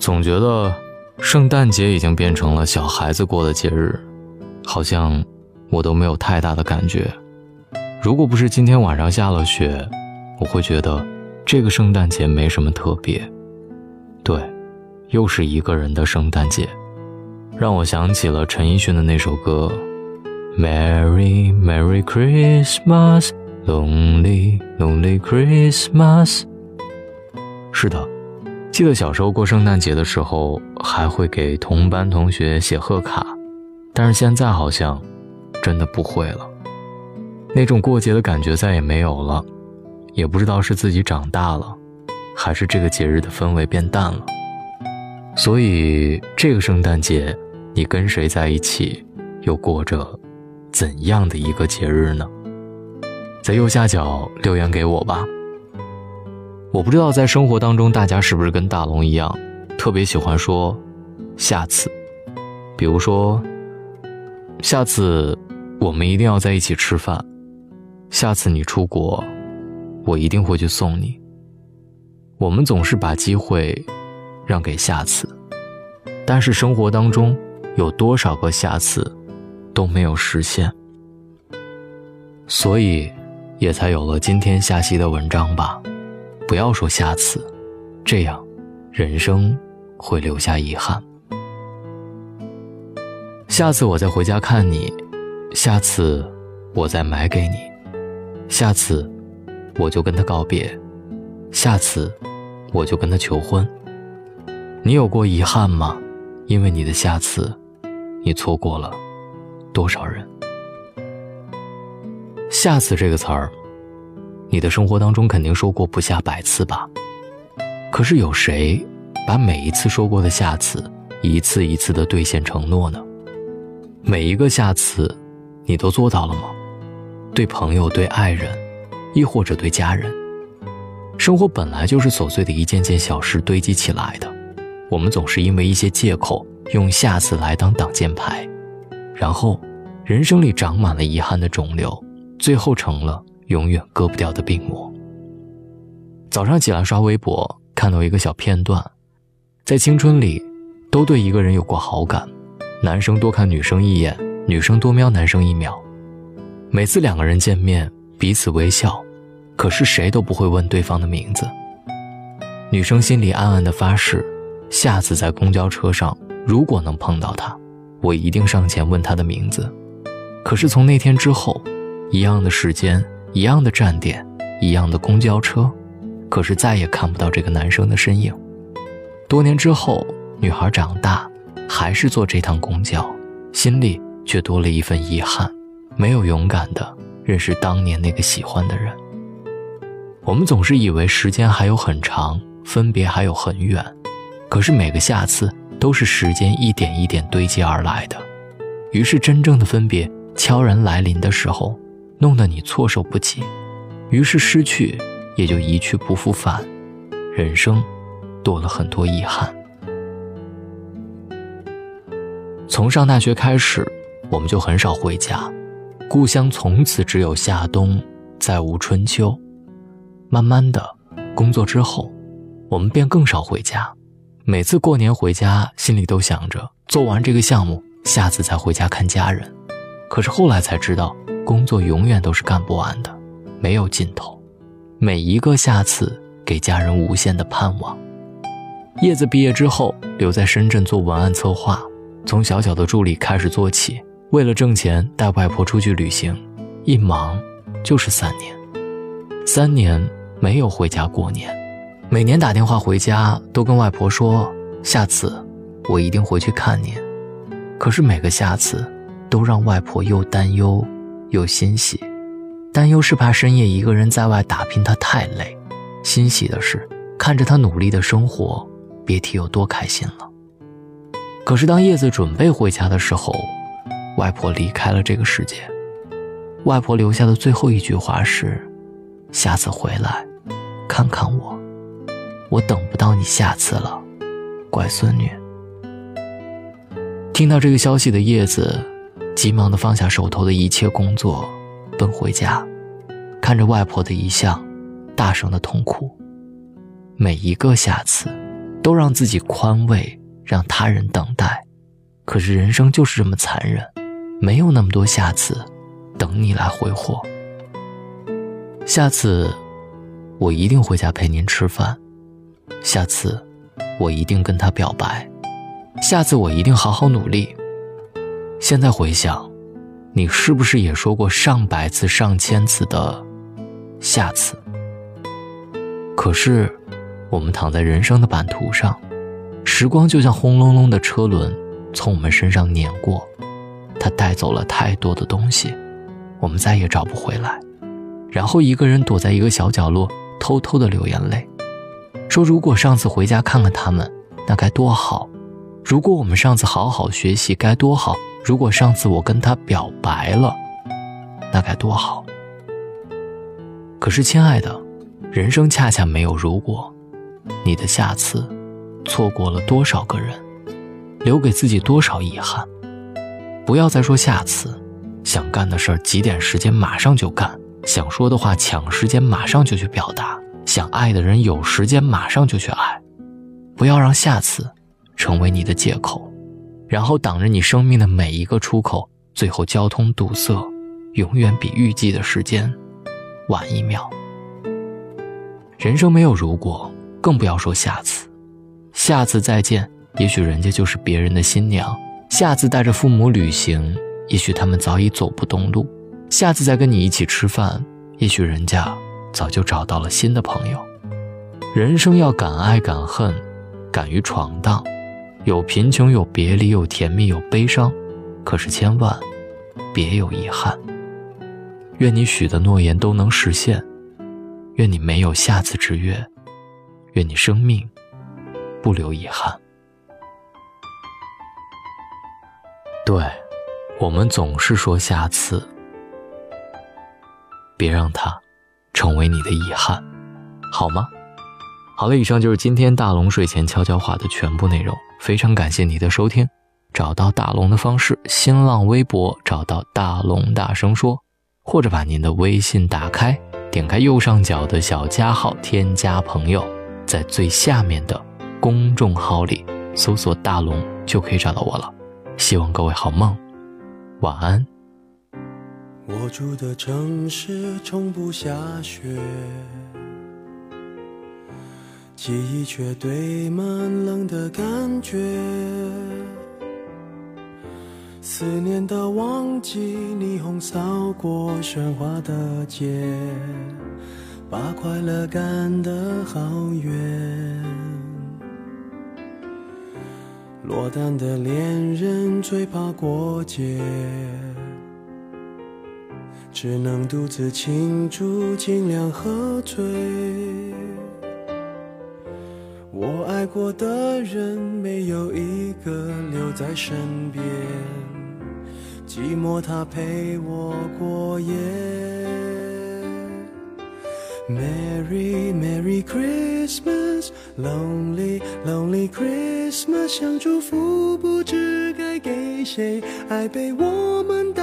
总觉得圣诞节已经变成了小孩子过的节日，好像我都没有太大的感觉。如果不是今天晚上下了雪，我会觉得这个圣诞节没什么特别。对，又是一个人的圣诞节，让我想起了陈奕迅的那首歌：Merry Merry Christmas，Lonely Lonely Christmas。是的，记得小时候过圣诞节的时候，还会给同班同学写贺卡，但是现在好像真的不会了。那种过节的感觉再也没有了，也不知道是自己长大了，还是这个节日的氛围变淡了。所以这个圣诞节，你跟谁在一起，又过着怎样的一个节日呢？在右下角留言给我吧。我不知道在生活当中，大家是不是跟大龙一样，特别喜欢说“下次”。比如说，下次我们一定要在一起吃饭。下次你出国，我一定会去送你。我们总是把机会让给下次，但是生活当中有多少个下次都没有实现，所以也才有了今天下期的文章吧。不要说下次，这样，人生会留下遗憾。下次我再回家看你，下次我再买给你，下次我就跟他告别，下次我就跟他求婚。你有过遗憾吗？因为你的下次，你错过了多少人？下次这个词儿。你的生活当中肯定说过不下百次吧？可是有谁把每一次说过的下次，一次一次的兑现承诺呢？每一个下次，你都做到了吗？对朋友、对爱人，亦或者对家人？生活本来就是琐碎的一件件小事堆积起来的，我们总是因为一些借口，用下次来当挡箭牌，然后，人生里长满了遗憾的肿瘤，最后成了。永远割不掉的病魔。早上起来刷微博，看到一个小片段，在青春里，都对一个人有过好感，男生多看女生一眼，女生多瞄男生一秒。每次两个人见面，彼此微笑，可是谁都不会问对方的名字。女生心里暗暗的发誓，下次在公交车上，如果能碰到他，我一定上前问他的名字。可是从那天之后，一样的时间。一样的站点，一样的公交车，可是再也看不到这个男生的身影。多年之后，女孩长大，还是坐这趟公交，心里却多了一份遗憾，没有勇敢的认识当年那个喜欢的人。我们总是以为时间还有很长，分别还有很远，可是每个下次都是时间一点一点堆积而来的。于是，真正的分别悄然来临的时候。弄得你措手不及，于是失去也就一去不复返，人生多了很多遗憾。从上大学开始，我们就很少回家，故乡从此只有夏冬，再无春秋。慢慢的，工作之后，我们便更少回家。每次过年回家，心里都想着做完这个项目，下次再回家看家人。可是后来才知道。工作永远都是干不完的，没有尽头。每一个下次，给家人无限的盼望。叶子毕业之后，留在深圳做文案策划，从小小的助理开始做起。为了挣钱，带外婆出去旅行，一忙就是三年。三年没有回家过年，每年打电话回家，都跟外婆说下次我一定回去看您。可是每个下次，都让外婆又担忧。又欣喜，担忧是怕深夜一个人在外打拼他太累；欣喜的是看着他努力的生活，别提有多开心了。可是当叶子准备回家的时候，外婆离开了这个世界。外婆留下的最后一句话是：“下次回来，看看我，我等不到你下次了，乖孙女。”听到这个消息的叶子。急忙的放下手头的一切工作，奔回家，看着外婆的遗像，大声的痛哭。每一个下次，都都让自己宽慰，让他人等待。可是人生就是这么残忍，没有那么多下次，等你来挥霍。下次，我一定回家陪您吃饭。下次，我一定跟他表白。下次，我一定好好努力。现在回想，你是不是也说过上百次、上千次的下次？可是，我们躺在人生的版图上，时光就像轰隆隆的车轮，从我们身上碾过，它带走了太多的东西，我们再也找不回来。然后一个人躲在一个小角落，偷偷的流眼泪，说：“如果上次回家看看他们，那该多好；如果我们上次好好学习，该多好；如果上次我跟他表白了，那该多好。”可是，亲爱的，人生恰恰没有如果，你的下次，错过了多少个人，留给自己多少遗憾。不要再说下次，想干的事儿，挤点时间马上就干。想说的话，抢时间马上就去表达；想爱的人，有时间马上就去爱。不要让下次成为你的借口，然后挡着你生命的每一个出口，最后交通堵塞，永远比预计的时间晚一秒。人生没有如果，更不要说下次。下次再见，也许人家就是别人的新娘；下次带着父母旅行，也许他们早已走不动路。下次再跟你一起吃饭，也许人家早就找到了新的朋友。人生要敢爱敢恨，敢于闯荡，有贫穷，有别离，有甜蜜，有悲伤，可是千万别有遗憾。愿你许的诺言都能实现，愿你没有下次之约，愿你生命不留遗憾。对，我们总是说下次。别让它成为你的遗憾，好吗？好了，以上就是今天大龙睡前悄悄话的全部内容。非常感谢你的收听。找到大龙的方式：新浪微博找到大龙大声说，或者把您的微信打开，点开右上角的小加号，添加朋友，在最下面的公众号里搜索大龙就可以找到我了。希望各位好梦，晚安。我住的城市从不下雪，记忆却堆满冷的感觉。思念的旺季，霓虹扫过喧哗的街，把快乐赶得好远。落单的恋人最怕过节。只能独自庆祝，尽量喝醉。我爱过的人，没有一个留在身边，寂寞它陪我过夜。Merry Merry Christmas，Lonely Lonely Christmas，想祝福不知该给谁，爱被我们打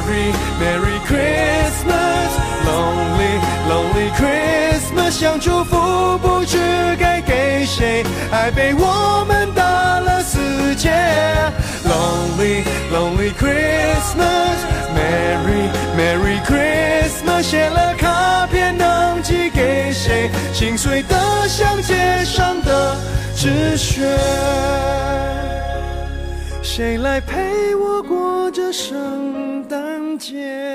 Merry Merry Christmas, Lonely Lonely Christmas，想祝福不知该给谁，爱被我们打了死结。Lonely Lonely Christmas, Merry Merry Christmas，写了卡片能寄给谁？心碎的像街上的纸屑。谁来陪我过这圣诞